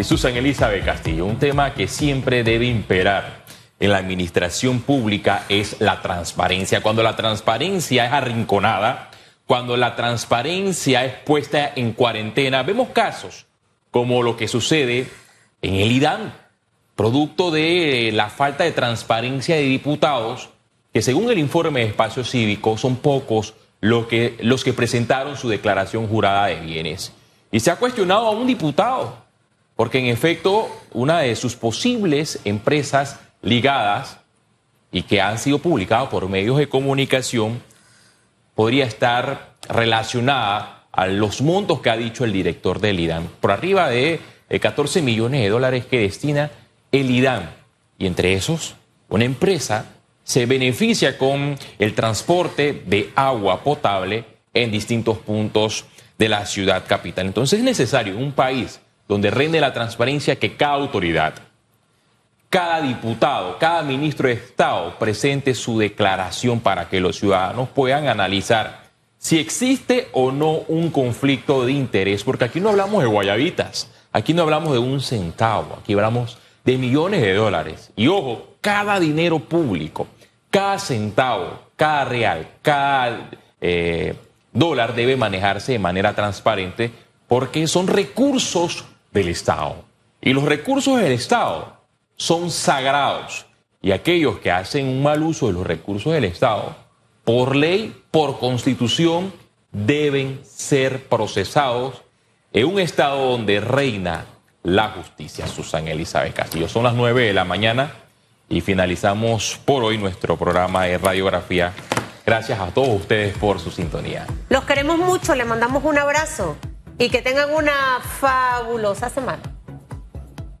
y Susan Elizabeth Castillo. Un tema que siempre debe imperar en la administración pública es la transparencia. Cuando la transparencia es arrinconada, cuando la transparencia es puesta en cuarentena, vemos casos como lo que sucede en el IDAN, producto de la falta de transparencia de diputados, que según el informe de Espacio Cívico son pocos los que, los que presentaron su declaración jurada de bienes. Y se ha cuestionado a un diputado, porque en efecto una de sus posibles empresas ligadas y que han sido publicadas por medios de comunicación podría estar relacionada a los montos que ha dicho el director del IDAN, por arriba de 14 millones de dólares que destina el IDAN. Y entre esos, una empresa se beneficia con el transporte de agua potable en distintos puntos de la ciudad capital. Entonces es necesario un país donde reine la transparencia que cada autoridad, cada diputado, cada ministro de Estado presente su declaración para que los ciudadanos puedan analizar si existe o no un conflicto de interés, porque aquí no hablamos de guayabitas, aquí no hablamos de un centavo, aquí hablamos de millones de dólares. Y ojo, cada dinero público, cada centavo, cada real, cada eh, dólar debe manejarse de manera transparente porque son recursos del Estado. Y los recursos del Estado son sagrados. Y aquellos que hacen un mal uso de los recursos del Estado, por ley, por constitución, deben ser procesados en un Estado donde reina la justicia. Susan Elizabeth Castillo. Son las 9 de la mañana y finalizamos por hoy nuestro programa de radiografía. Gracias a todos ustedes por su sintonía. Los queremos mucho, les mandamos un abrazo y que tengan una fabulosa semana.